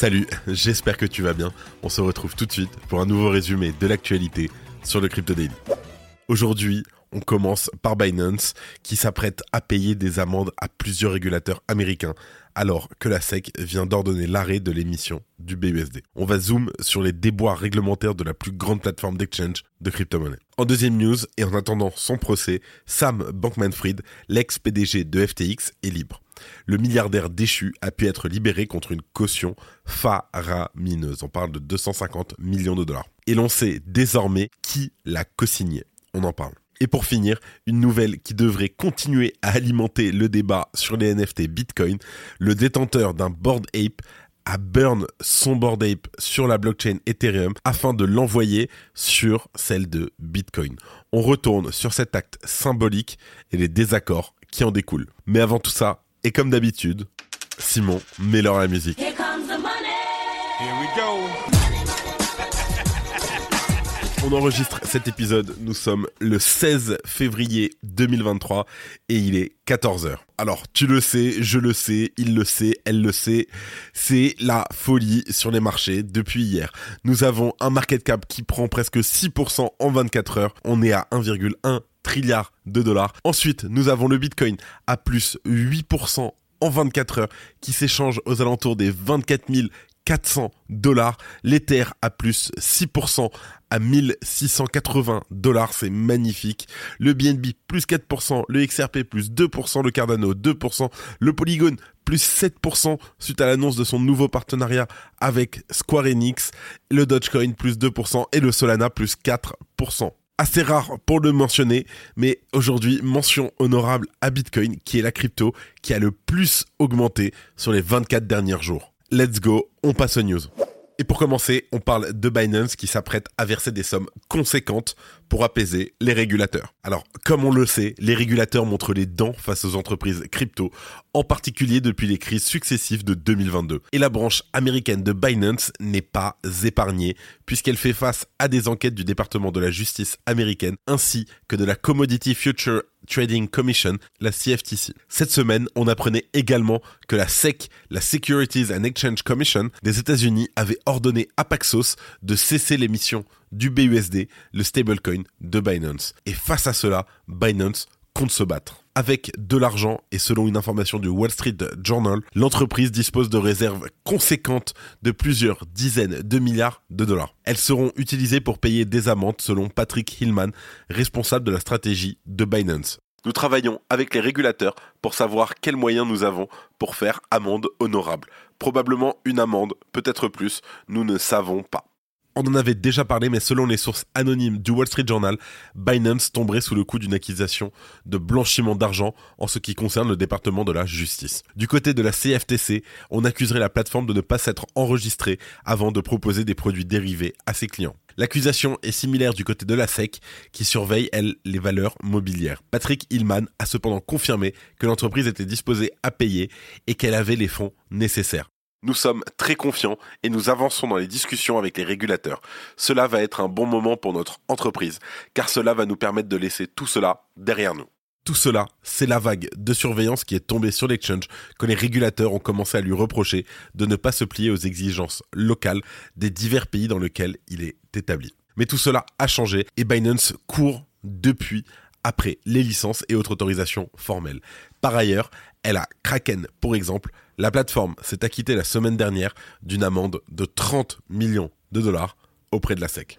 Salut, j'espère que tu vas bien. On se retrouve tout de suite pour un nouveau résumé de l'actualité sur le Crypto Daily. Aujourd'hui, on commence par Binance qui s'apprête à payer des amendes à plusieurs régulateurs américains alors que la SEC vient d'ordonner l'arrêt de l'émission du BUSD. On va zoom sur les déboires réglementaires de la plus grande plateforme d'exchange de crypto-monnaie. En deuxième news, et en attendant son procès, Sam Bankman-Fried, l'ex-PDG de FTX, est libre le milliardaire déchu a pu être libéré contre une caution faramineuse. On parle de 250 millions de dollars. Et l'on sait désormais qui l'a co-signé. On en parle. Et pour finir, une nouvelle qui devrait continuer à alimenter le débat sur les NFT Bitcoin. Le détenteur d'un Board Ape a burn son Board Ape sur la blockchain Ethereum afin de l'envoyer sur celle de Bitcoin. On retourne sur cet acte symbolique et les désaccords qui en découlent. Mais avant tout ça, et comme d'habitude, Simon, mets-leur la musique. Here comes the money. Here we go. On enregistre cet épisode, nous sommes le 16 février 2023 et il est 14h. Alors, tu le sais, je le sais, il le sait, elle le sait, c'est la folie sur les marchés depuis hier. Nous avons un market cap qui prend presque 6% en 24 heures, on est à 1,1 trilliard de dollars. Ensuite, nous avons le Bitcoin à plus 8% en 24 heures qui s'échange aux alentours des 24 400 dollars. L'Ether à plus 6% à 1680 dollars, c'est magnifique. Le BNB plus 4%, le XRP plus 2%, le Cardano 2%, le Polygon plus 7% suite à l'annonce de son nouveau partenariat avec Square Enix, le Dogecoin plus 2% et le Solana plus 4% assez rare pour le mentionner, mais aujourd'hui, mention honorable à Bitcoin, qui est la crypto qui a le plus augmenté sur les 24 derniers jours. Let's go, on passe aux news. Et pour commencer, on parle de Binance qui s'apprête à verser des sommes conséquentes pour apaiser les régulateurs. Alors, comme on le sait, les régulateurs montrent les dents face aux entreprises crypto, en particulier depuis les crises successives de 2022. Et la branche américaine de Binance n'est pas épargnée, puisqu'elle fait face à des enquêtes du département de la justice américaine, ainsi que de la Commodity Future Trading Commission, la CFTC. Cette semaine, on apprenait également que la SEC, la Securities and Exchange Commission des États-Unis, avait ordonné à Paxos de cesser l'émission du BUSD, le stablecoin de Binance. Et face à cela, Binance compte se battre. Avec de l'argent et selon une information du Wall Street Journal, l'entreprise dispose de réserves conséquentes de plusieurs dizaines de milliards de dollars. Elles seront utilisées pour payer des amendes selon Patrick Hillman, responsable de la stratégie de Binance. Nous travaillons avec les régulateurs pour savoir quels moyens nous avons pour faire amende honorable. Probablement une amende, peut-être plus, nous ne savons pas. On en avait déjà parlé, mais selon les sources anonymes du Wall Street Journal, Binance tomberait sous le coup d'une accusation de blanchiment d'argent en ce qui concerne le département de la justice. Du côté de la CFTC, on accuserait la plateforme de ne pas s'être enregistrée avant de proposer des produits dérivés à ses clients. L'accusation est similaire du côté de la SEC, qui surveille, elle, les valeurs mobilières. Patrick Hillman a cependant confirmé que l'entreprise était disposée à payer et qu'elle avait les fonds nécessaires. Nous sommes très confiants et nous avançons dans les discussions avec les régulateurs. Cela va être un bon moment pour notre entreprise, car cela va nous permettre de laisser tout cela derrière nous. Tout cela, c'est la vague de surveillance qui est tombée sur l'exchange que les régulateurs ont commencé à lui reprocher de ne pas se plier aux exigences locales des divers pays dans lesquels il est établi. Mais tout cela a changé et Binance court depuis après les licences et autres autorisations formelles. Par ailleurs, elle a Kraken, pour exemple. La plateforme s'est acquittée la semaine dernière d'une amende de 30 millions de dollars auprès de la SEC.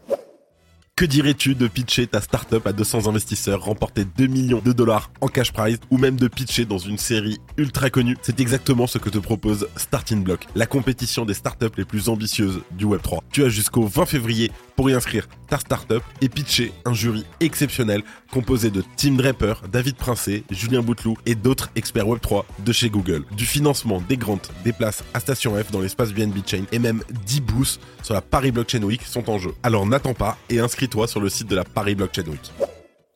Que dirais-tu de pitcher ta startup à 200 investisseurs, remporter 2 millions de dollars en cash prize ou même de pitcher dans une série ultra connue? C'est exactement ce que te propose Starting Block, la compétition des startups les plus ambitieuses du Web3. Tu as jusqu'au 20 février pour y inscrire ta startup et pitcher un jury exceptionnel composé de Tim Draper, David Princé, Julien Bouteloup et d'autres experts Web3 de chez Google. Du financement, des grants, des places à Station F dans l'espace BNB Chain et même 10 boosts sur la Paris Blockchain Week sont en jeu. Alors n'attends pas et inscris inscris-toi sur le site de la Paris Blockchain Week.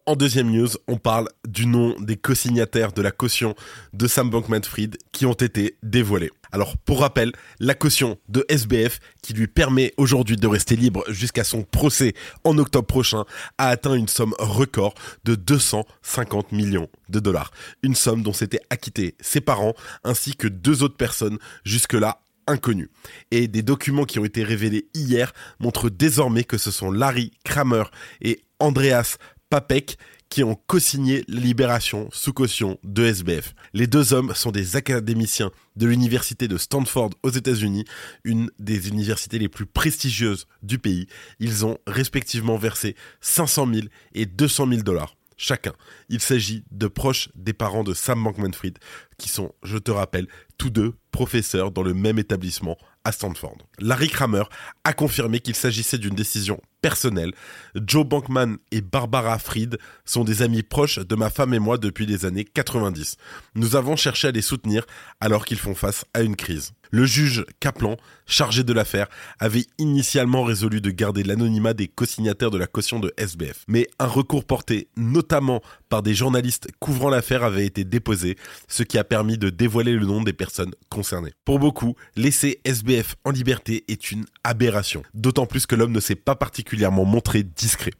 En deuxième news, on parle du nom des co-signataires de la caution de Sam Bankman-Fried qui ont été dévoilés. Alors, pour rappel, la caution de SBF, qui lui permet aujourd'hui de rester libre jusqu'à son procès en octobre prochain, a atteint une somme record de 250 millions de dollars. Une somme dont s'étaient acquittés ses parents ainsi que deux autres personnes jusque-là inconnues. Et des documents qui ont été révélés hier montrent désormais que ce sont Larry Kramer et Andreas Papek qui ont co-signé libération sous caution de SBF. Les deux hommes sont des académiciens de l'université de Stanford aux États-Unis, une des universités les plus prestigieuses du pays. Ils ont respectivement versé 500 000 et 200 000 dollars chacun. Il s'agit de proches des parents de Sam Bankman-Fried, qui sont, je te rappelle, tous deux professeurs dans le même établissement à Stanford. Larry Kramer a confirmé qu'il s'agissait d'une décision personnelle. Joe Bankman et Barbara Fried sont des amis proches de ma femme et moi depuis les années 90. Nous avons cherché à les soutenir alors qu'ils font face à une crise. Le juge Kaplan, chargé de l'affaire, avait initialement résolu de garder l'anonymat des co-signataires de la caution de SBF. Mais un recours porté notamment par des journalistes couvrant l'affaire avait été déposé, ce qui a permis de dévoiler le nom des personnes concernées. Pour beaucoup, laisser SBF en liberté est une aberration, d'autant plus que l'homme ne s'est pas particulièrement montré discret.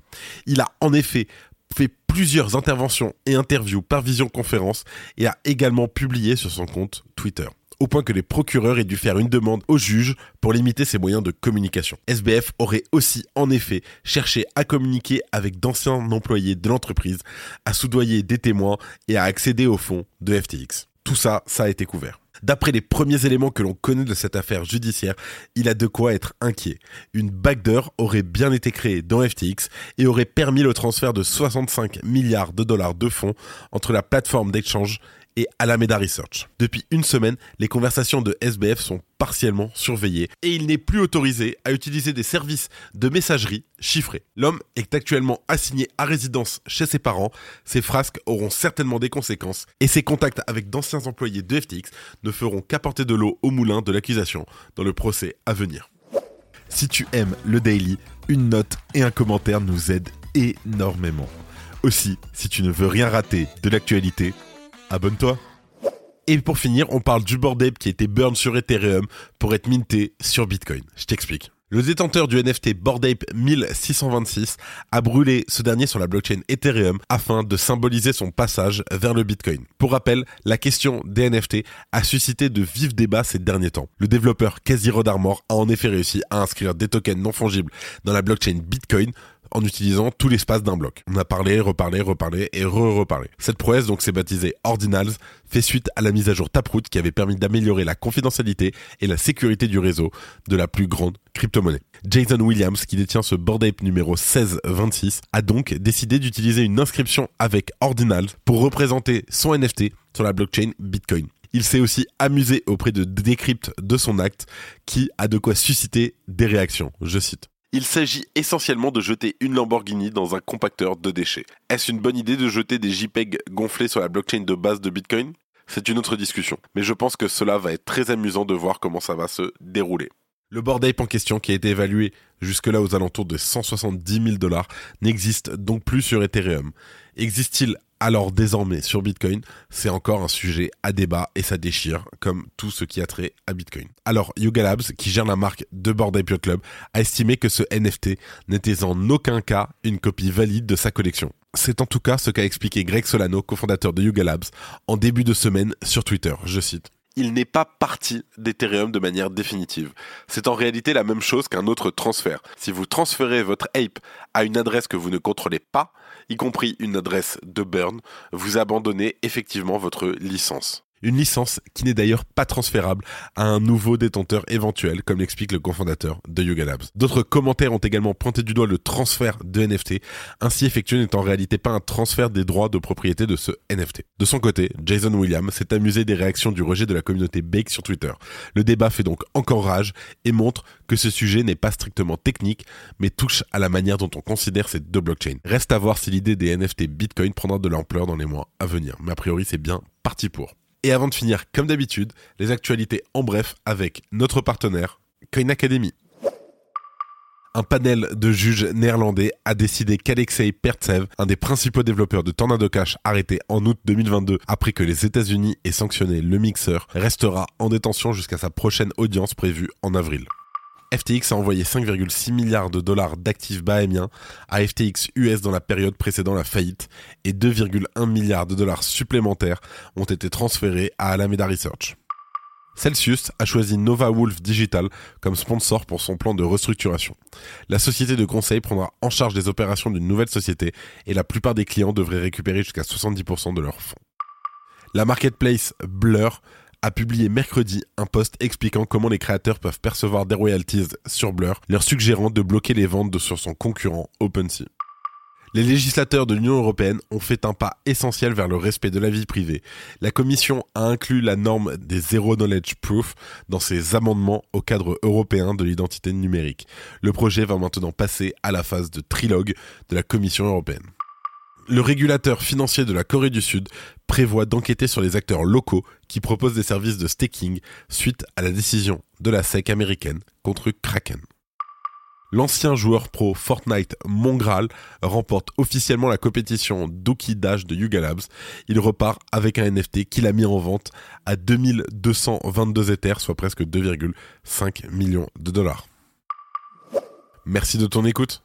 Il a en effet fait plusieurs interventions et interviews par visioconférence et a également publié sur son compte Twitter au point que les procureurs aient dû faire une demande au juge pour limiter ses moyens de communication. SBF aurait aussi, en effet, cherché à communiquer avec d'anciens employés de l'entreprise, à soudoyer des témoins et à accéder au fonds de FTX. Tout ça, ça a été couvert. D'après les premiers éléments que l'on connaît de cette affaire judiciaire, il a de quoi être inquiet. Une backdoor aurait bien été créée dans FTX et aurait permis le transfert de 65 milliards de dollars de fonds entre la plateforme d'échange et Alameda Research. Depuis une semaine, les conversations de SBF sont partiellement surveillées et il n'est plus autorisé à utiliser des services de messagerie chiffrés. L'homme est actuellement assigné à résidence chez ses parents, ses frasques auront certainement des conséquences et ses contacts avec d'anciens employés de FTX ne feront qu'apporter de l'eau au moulin de l'accusation dans le procès à venir. Si tu aimes le daily, une note et un commentaire nous aident énormément. Aussi, si tu ne veux rien rater de l'actualité, abonne-toi. Et pour finir, on parle du board ape qui a été burn sur Ethereum pour être minté sur Bitcoin. Je t'explique. Le détenteur du NFT Bored Ape 1626 a brûlé ce dernier sur la blockchain Ethereum afin de symboliser son passage vers le Bitcoin. Pour rappel, la question des NFT a suscité de vifs débats ces derniers temps. Le développeur Casiro Darmor a en effet réussi à inscrire des tokens non fongibles dans la blockchain Bitcoin en utilisant tout l'espace d'un bloc. On a parlé, reparlé, reparlé et re-reparlé. Cette prouesse donc s'est baptisée Ordinals, fait suite à la mise à jour Taproot qui avait permis d'améliorer la confidentialité et la sécurité du réseau de la plus grande crypto-monnaie. Jason Williams, qui détient ce board ape numéro 1626, a donc décidé d'utiliser une inscription avec Ordinals pour représenter son NFT sur la blockchain Bitcoin. Il s'est aussi amusé auprès de Decrypt de son acte, qui a de quoi susciter des réactions. Je cite. Il s'agit essentiellement de jeter une Lamborghini dans un compacteur de déchets. Est-ce une bonne idée de jeter des JPEG gonflés sur la blockchain de base de Bitcoin? C'est une autre discussion, mais je pense que cela va être très amusant de voir comment ça va se dérouler. Le board ape en question, qui a été évalué jusque-là aux alentours de 170 000 dollars, n'existe donc plus sur Ethereum. Existe-t-il alors désormais sur Bitcoin, c'est encore un sujet à débat et ça déchire, comme tout ce qui a trait à Bitcoin. Alors Yuga Labs, qui gère la marque de Bored Ape Club, a estimé que ce NFT n'était en aucun cas une copie valide de sa collection. C'est en tout cas ce qu'a expliqué Greg Solano, cofondateur de Yuga Labs, en début de semaine sur Twitter. Je cite il n'est pas parti d'Ethereum de manière définitive. C'est en réalité la même chose qu'un autre transfert. Si vous transférez votre ape à une adresse que vous ne contrôlez pas, y compris une adresse de burn, vous abandonnez effectivement votre licence. Une licence qui n'est d'ailleurs pas transférable à un nouveau détenteur éventuel, comme l'explique le cofondateur de Yuga Labs. D'autres commentaires ont également pointé du doigt le transfert de NFT, ainsi effectué n'est en réalité pas un transfert des droits de propriété de ce NFT. De son côté, Jason Williams s'est amusé des réactions du rejet de la communauté Bake sur Twitter. Le débat fait donc encore rage et montre que ce sujet n'est pas strictement technique, mais touche à la manière dont on considère ces deux blockchains. Reste à voir si l'idée des NFT Bitcoin prendra de l'ampleur dans les mois à venir, mais a priori c'est bien parti pour. Et avant de finir, comme d'habitude, les actualités en bref avec notre partenaire, Coin Academy. un panel de juges néerlandais a décidé qu'Alexei Pertsev, un des principaux développeurs de Tornado Cash arrêté en août 2022 après que les États-Unis aient sanctionné le mixeur, restera en détention jusqu'à sa prochaine audience prévue en avril. FTX a envoyé 5,6 milliards de dollars d'actifs bahémiens à FTX US dans la période précédant la faillite et 2,1 milliards de dollars supplémentaires ont été transférés à Alameda Research. Celsius a choisi Nova Wolf Digital comme sponsor pour son plan de restructuration. La société de conseil prendra en charge des opérations d'une nouvelle société et la plupart des clients devraient récupérer jusqu'à 70% de leurs fonds. La marketplace Blur a publié mercredi un post expliquant comment les créateurs peuvent percevoir des royalties sur Blur, leur suggérant de bloquer les ventes sur son concurrent OpenSea. Les législateurs de l'Union européenne ont fait un pas essentiel vers le respect de la vie privée. La Commission a inclus la norme des Zero Knowledge Proof dans ses amendements au cadre européen de l'identité numérique. Le projet va maintenant passer à la phase de trilogue de la Commission européenne. Le régulateur financier de la Corée du Sud prévoit d'enquêter sur les acteurs locaux qui proposent des services de staking suite à la décision de la SEC américaine contre Kraken. L'ancien joueur pro Fortnite Mongral remporte officiellement la compétition Doki Dash de Yuga Labs. Il repart avec un NFT qu'il a mis en vente à 2222 Ethers, soit presque 2,5 millions de dollars. Merci de ton écoute.